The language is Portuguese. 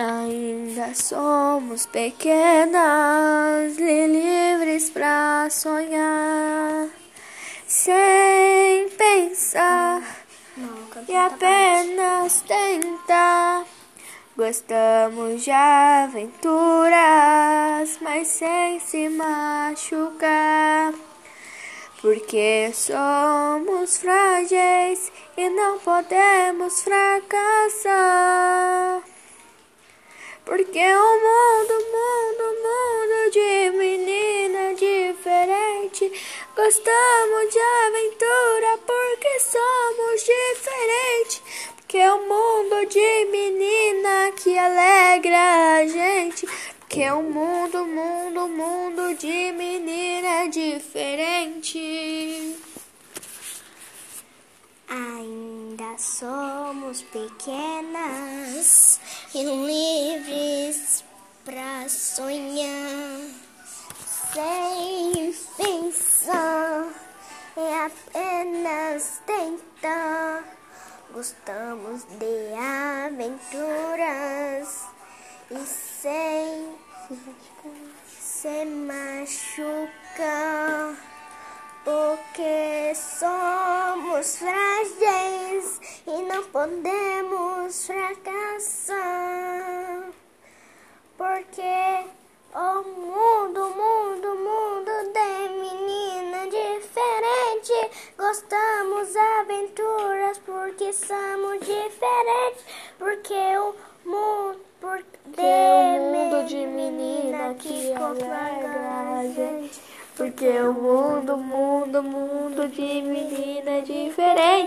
Ainda somos pequenas e livres para sonhar, sem pensar e apenas tentar. Gostamos de aventuras, mas sem se machucar. Porque somos frágeis e não podemos fracassar. Porque o mundo, mundo, mundo de menina diferente. Gostamos de aventura porque somos diferentes. Porque o mundo de menina que alegra a gente. Porque o mundo, mundo, mundo de menina diferente. Ainda somos pequenas e livres para sonhar, sem pensar e apenas tentar. Gostamos de aventuras e sem se machucar, porque somos frágeis e não podemos fracassar. Porque o mundo, mundo, mundo de menina diferente. Gostamos aventuras porque somos diferentes. Porque o mundo, porque o mundo de menina que alegra a gente. Porque o mundo, mundo, mundo de menina diferente.